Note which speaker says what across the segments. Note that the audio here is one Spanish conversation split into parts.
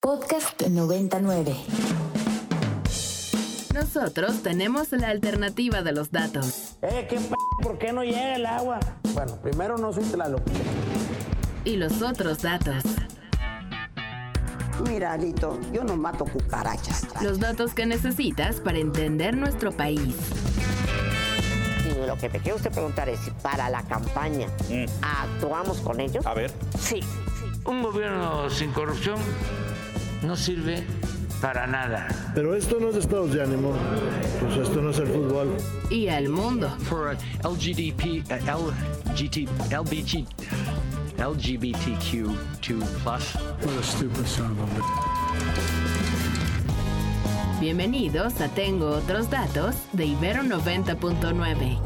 Speaker 1: Podcast 99.
Speaker 2: Nosotros tenemos la alternativa de los datos.
Speaker 3: Eh, ¿qué p ¿Por qué no llega el agua? Bueno, primero no soy Tlaloc.
Speaker 2: Y los otros datos.
Speaker 4: Mira, Alito, yo no mato cucarachas.
Speaker 2: Los datos que necesitas para entender nuestro país.
Speaker 5: Y lo que te quiero usted preguntar es si para la campaña actuamos con ellos.
Speaker 6: A ver.
Speaker 5: Sí.
Speaker 7: Un gobierno sin corrupción no sirve para nada.
Speaker 8: Pero esto no es estados de ánimo. Pues esto no es el fútbol.
Speaker 2: Y al mundo.
Speaker 9: For LGDP, uh, LGT, LBG, LGBTQ2+.
Speaker 8: What a stupid son of a...
Speaker 2: Bienvenidos a Tengo Otros Datos de Ibero 90.9.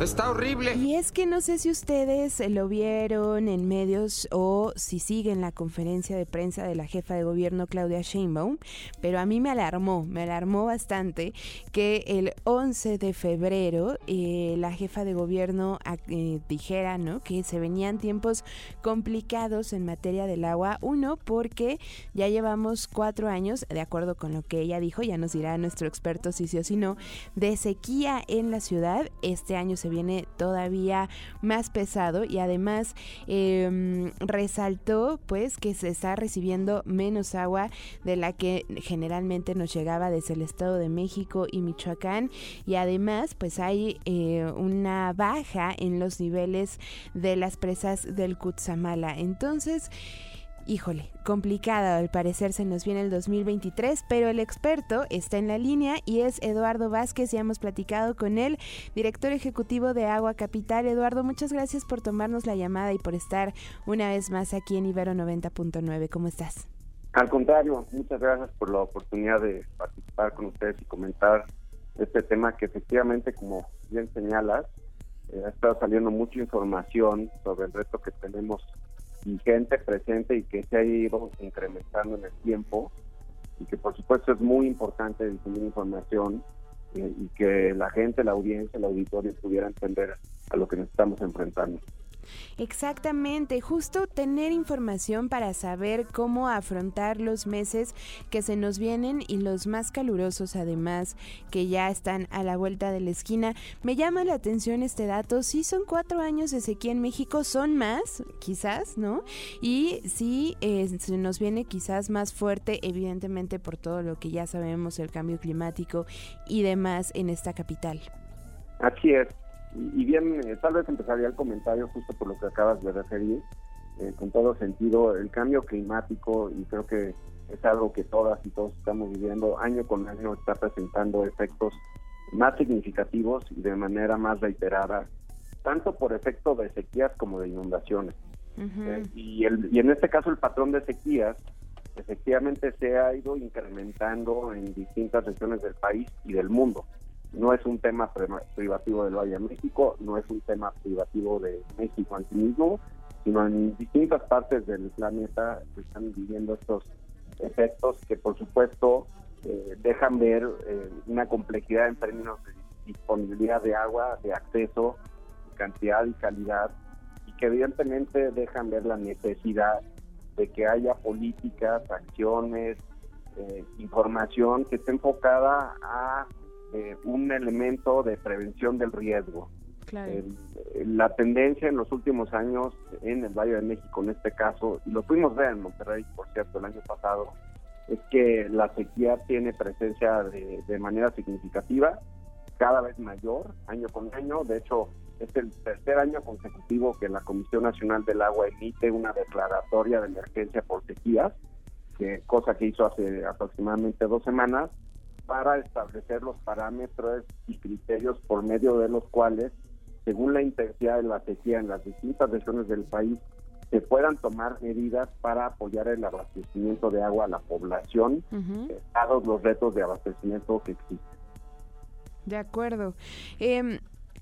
Speaker 6: Está horrible.
Speaker 10: Y es que no sé si ustedes lo vieron en medios o si siguen la conferencia de prensa de la jefa de gobierno Claudia Sheinbaum, pero a mí me alarmó, me alarmó bastante que el 11 de febrero eh, la jefa de gobierno eh, dijera ¿no? que se venían tiempos complicados en materia del agua. Uno, porque ya llevamos cuatro años, de acuerdo con lo que ella dijo, ya nos dirá nuestro experto si sí o si no, de sequía en la ciudad. Este año se viene todavía más pesado y además eh, resaltó pues que se está recibiendo menos agua de la que generalmente nos llegaba desde el Estado de México y Michoacán y además pues hay eh, una baja en los niveles de las presas del Cutzamala. Entonces, híjole, complicada al parecer se nos viene el 2023, pero el experto está en la línea y es Eduardo Vázquez, ya hemos platicado con él, director ejecutivo de Agua Capital. Eduardo, muchas gracias por tomarnos la llamada y por estar una vez más aquí en Ibero 90.9. ¿Cómo estás?
Speaker 11: Al contrario, muchas gracias por la oportunidad de participar con ustedes y comentar este tema que efectivamente, como bien señalas, eh, ha estado saliendo mucha información sobre el reto que tenemos vigente, presente y que se ha ido incrementando en el tiempo y que por supuesto es muy importante difundir información eh, y que la gente, la audiencia, el auditorio pudiera entender a lo que nos estamos enfrentando.
Speaker 10: Exactamente, justo tener información para saber cómo afrontar los meses que se nos vienen y los más calurosos además que ya están a la vuelta de la esquina. Me llama la atención este dato, sí son cuatro años de sequía en México, son más quizás, ¿no? Y sí eh, se nos viene quizás más fuerte, evidentemente por todo lo que ya sabemos, el cambio climático y demás en esta capital.
Speaker 11: Así es. Y, bien, eh, tal vez empezaría el comentario justo por lo que acabas de referir, eh, con todo sentido, el cambio climático, y creo que es algo que todas y todos estamos viviendo, año con año está presentando efectos más significativos y de manera más reiterada, tanto por efecto de sequías como de inundaciones. Eh, y, el, y en este caso el patrón de sequías efectivamente se ha ido incrementando en distintas regiones del país y del mundo no es un tema privativo del Valle de México, no es un tema privativo de México en sí mismo, sino en distintas partes del planeta se están viviendo estos efectos que por supuesto eh, dejan ver eh, una complejidad en términos de disponibilidad de agua, de acceso, cantidad y calidad, y que evidentemente dejan ver la necesidad de que haya políticas, acciones, eh, información que esté enfocada a eh, un elemento de prevención del riesgo. la tendencia en los últimos años en el Valle de México, en este caso, y lo pudimos ver en Monterrey, por cierto, el año pasado, es que la sequía tiene presencia de, de manera significativa, cada vez mayor, año con año. De hecho, es el tercer año consecutivo que la Comisión Nacional del Agua emite una declaratoria de emergencia por sequías, que, cosa que hizo hace aproximadamente dos semanas, para establecer los parámetros y criterios por medio de los cuales, según la intensidad de la sequía en las distintas regiones del país, se puedan tomar medidas para apoyar el abastecimiento de agua a la población, dados los retos de abastecimiento que existen.
Speaker 10: De acuerdo. Eh,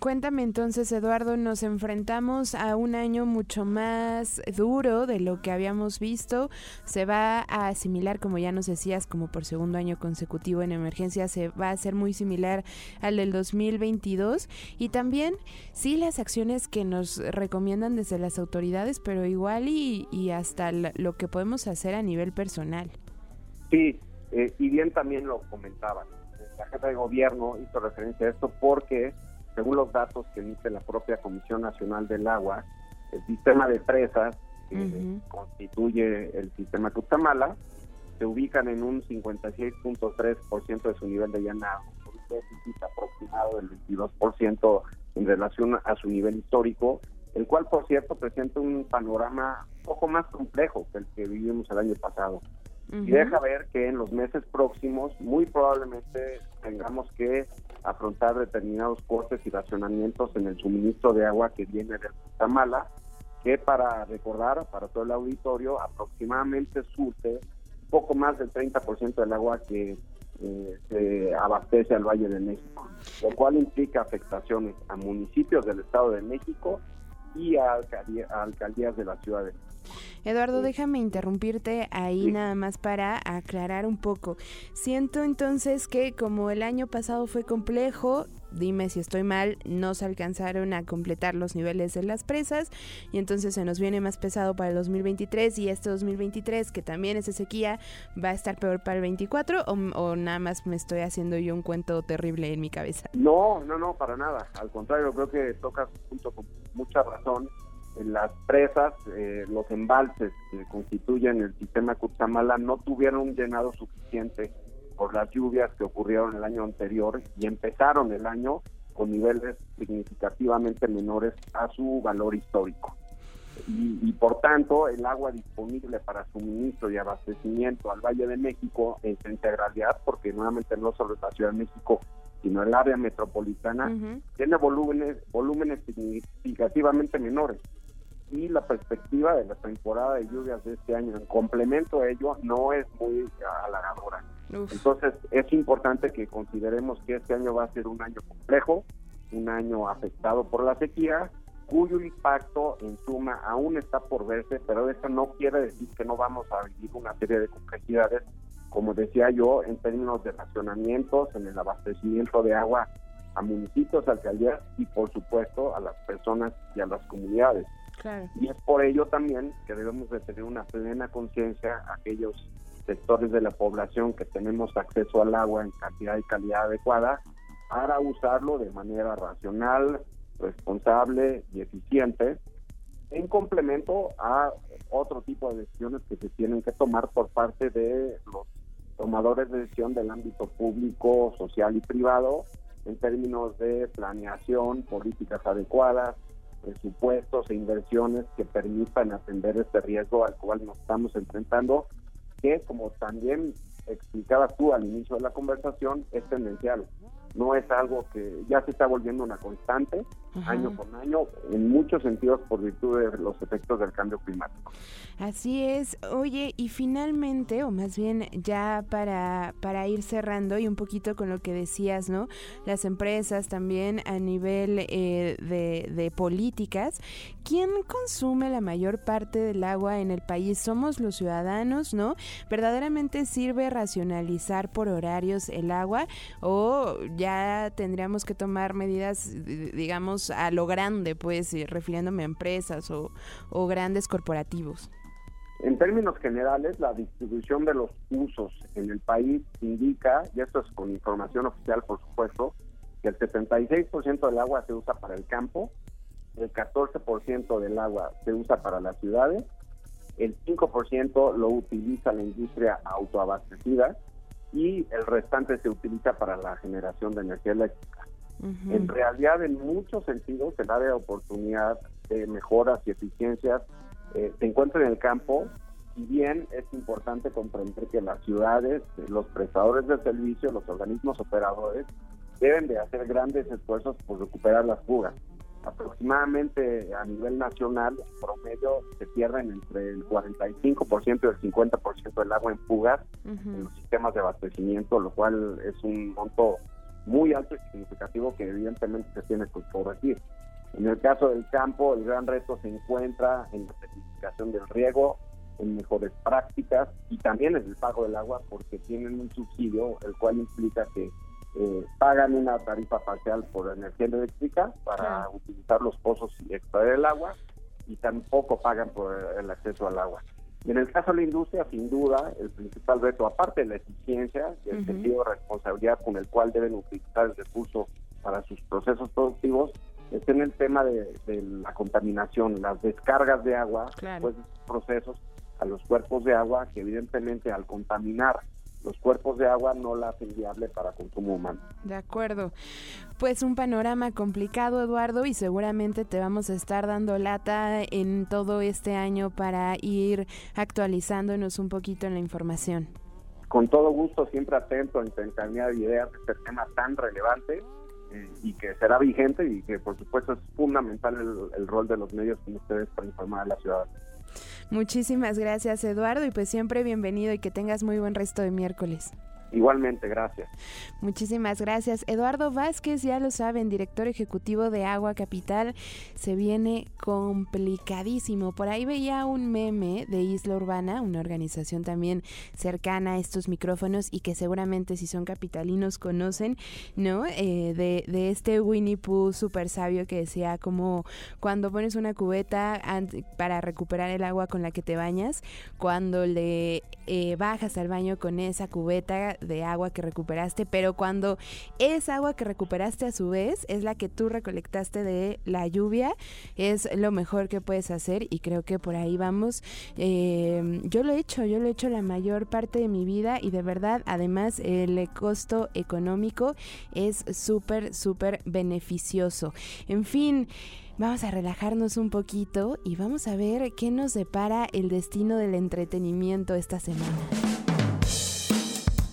Speaker 10: Cuéntame entonces, Eduardo, nos enfrentamos a un año mucho más duro de lo que habíamos visto. Se va a asimilar, como ya nos decías, como por segundo año consecutivo en emergencia, se va a hacer muy similar al del 2022. Y también, sí, las acciones que nos recomiendan desde las autoridades, pero igual y, y hasta lo que podemos hacer a nivel personal.
Speaker 11: Sí, eh, y bien también lo comentaban. La jefa de gobierno hizo referencia a esto porque, según los datos que emite la propia Comisión Nacional del Agua, el sistema de presas que constituye el sistema Cutamala se ubican en un 56.3% de su nivel de llenado, un déficit aproximado del 22% en relación a su nivel histórico, el cual, por cierto, presenta un panorama un poco más complejo que el que vivimos el año pasado. Y deja ver que en los meses próximos muy probablemente tengamos que afrontar determinados cortes y racionamientos en el suministro de agua que viene de Tamala, que para recordar, para todo el auditorio, aproximadamente surte poco más del 30% del agua que eh, se abastece al Valle de México, lo cual implica afectaciones a municipios del Estado de México y a, alcaldías de la ciudad de México.
Speaker 10: Eduardo, déjame interrumpirte ahí nada más para aclarar un poco. Siento entonces que como el año pasado fue complejo, dime si estoy mal, no se alcanzaron a completar los niveles de las presas y entonces se nos viene más pesado para el 2023 y este 2023 que también es de sequía va a estar peor para el 24 o, o, nada más me estoy haciendo yo un cuento terrible en mi cabeza.
Speaker 11: No, no, no, para nada. Al contrario, creo que tocas punto con mucha razón. Las presas, eh, los embalses que constituyen el sistema Cutzamala no tuvieron un llenado suficiente por las lluvias que ocurrieron el año anterior y empezaron el año con niveles significativamente menores a su valor histórico. Y, por tanto, el agua disponible para suministro y abastecimiento al Valle de México en su integralidad, porque nuevamente no solo es la Ciudad de México, sino el área metropolitana, tiene volúmenes, volúmenes significativamente menores. Y la perspectiva de la temporada de lluvias de este año, en complemento a ello, no es muy halagadora. Entonces es importante que consideremos que este año va a ser un año complejo, un año afectado por la sequía, cuyo impacto en suma aún está por verse, pero eso no quiere decir que no vamos a vivir una serie de complejidades, como decía yo, en términos de racionamientos, en el abastecimiento de agua a municipios, alcaldías y por supuesto a las personas y a las comunidades. Y es por ello también que debemos de tener una plena conciencia aquellos sectores de la población que tenemos acceso al agua en cantidad y calidad adecuada para usarlo de manera racional, responsable y eficiente, en complemento a otro tipo de decisiones que se tienen que tomar por parte de los tomadores de decisión del ámbito público, social y privado, en términos de planeación, políticas adecuadas, presupuestos e inversiones que permitan atender este riesgo al cual nos estamos enfrentando que, como también explicabas tú al inicio de la conversación, es tendencial. No es algo que ya se está volviendo una constante año con año en muchos sentidos por virtud de los efectos del cambio climático.
Speaker 10: Así es. Oye, y finalmente, o más bien ya para, para ir cerrando y un poquito con lo que decías, ¿no? Las empresas también a nivel eh, de, de políticas, ¿quién consume la mayor parte del agua en el país? Somos los ciudadanos, ¿no? ¿Verdaderamente sirve racionalizar por horarios el agua o ya tendríamos que tomar medidas, digamos, a lo grande, pues, refiriéndome a empresas o, grandes corporativos?
Speaker 11: En términos generales, la distribución de los usos en el país indica, y esto es con información oficial, por supuesto, que el 76% del agua se usa para el campo, el 14% del agua se usa para las ciudades, el 5% lo utiliza la industria autoabastecida y el restante se utiliza para la generación de energía eléctrica. En realidad, en muchos sentidos, el área de oportunidad de mejoras y eficiencias eh, se encuentra en el campo, y bien es importante comprender que las ciudades, los prestadores de servicio, los organismos operadores, deben de hacer grandes esfuerzos por recuperar las fugas. Aproximadamente a nivel nacional, en promedio, se pierden entre el 45% y el 50% del agua en fugas en los sistemas de abastecimiento, lo cual es un monto muy alto y significativo que evidentemente se tiene que corregir. En el caso del campo, el gran reto se encuentra en la certificación del riego, en mejores prácticas y también en el pago del agua porque tienen un subsidio, el cual implica que eh, pagan una tarifa parcial por energía eléctrica para utilizar los pozos y extraer el agua y tampoco pagan por el acceso al agua. Y en el caso de la industria, sin duda, el principal reto, aparte de la eficiencia y el sentido de responsabilidad con el cual deben utilizar el recurso para sus procesos productivos, está en el tema de, de la contaminación, las descargas de agua,
Speaker 10: Claro.
Speaker 11: pues esos procesos a los cuerpos de agua que evidentemente al contaminar los cuerpos de agua no la hacen viable para consumo humano.
Speaker 10: De acuerdo. Pues un panorama complicado, Eduardo, y seguramente te vamos a estar dando lata en todo este año para ir actualizándonos un poquito en la información.
Speaker 11: Con todo gusto, siempre atento a intercambiar ideas de este tema tan relevante eh, y que será vigente y que por supuesto es fundamental el, el rol de los medios como ustedes para informar a la ciudadanía.
Speaker 10: Muchísimas gracias, Eduardo, y pues siempre bienvenido y que tengas muy buen resto de miércoles.
Speaker 11: Igualmente, gracias.
Speaker 10: Muchísimas gracias. Eduardo Vázquez, ya lo saben, director ejecutivo de Agua Capital, se viene complicadísimo. Por ahí veía un meme de Isla Urbana, una organización también cercana a estos micrófonos y que seguramente si son capitalinos conocen, ¿no? Eh, de, de este Winnie Pooh súper sabio que decía como cuando pones una cubeta para recuperar el agua con la que te bañas, cuando le eh, bajas al baño con esa cubeta de agua que recuperaste, pero cuando esa agua que recuperaste a su vez es la que tú recolectaste de la lluvia, es lo mejor que puedes hacer y creo que por ahí vamos. Eh, yo lo he hecho, yo lo he hecho la mayor parte de mi vida y de verdad, además, el costo económico es súper, súper beneficioso. En fin. Vamos a relajarnos un poquito y vamos a ver qué nos depara el destino del entretenimiento esta semana.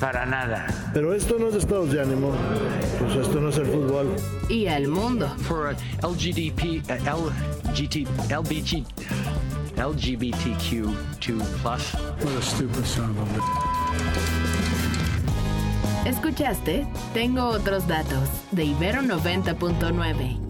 Speaker 7: para nada.
Speaker 8: Pero esto no es estados de ánimo, pues esto no es el fútbol.
Speaker 2: Y al mundo.
Speaker 9: For LGDP, uh, LGT, LBG, LGBTQ2 plus.
Speaker 2: ¿Escuchaste? Tengo otros datos de Ibero 90.9.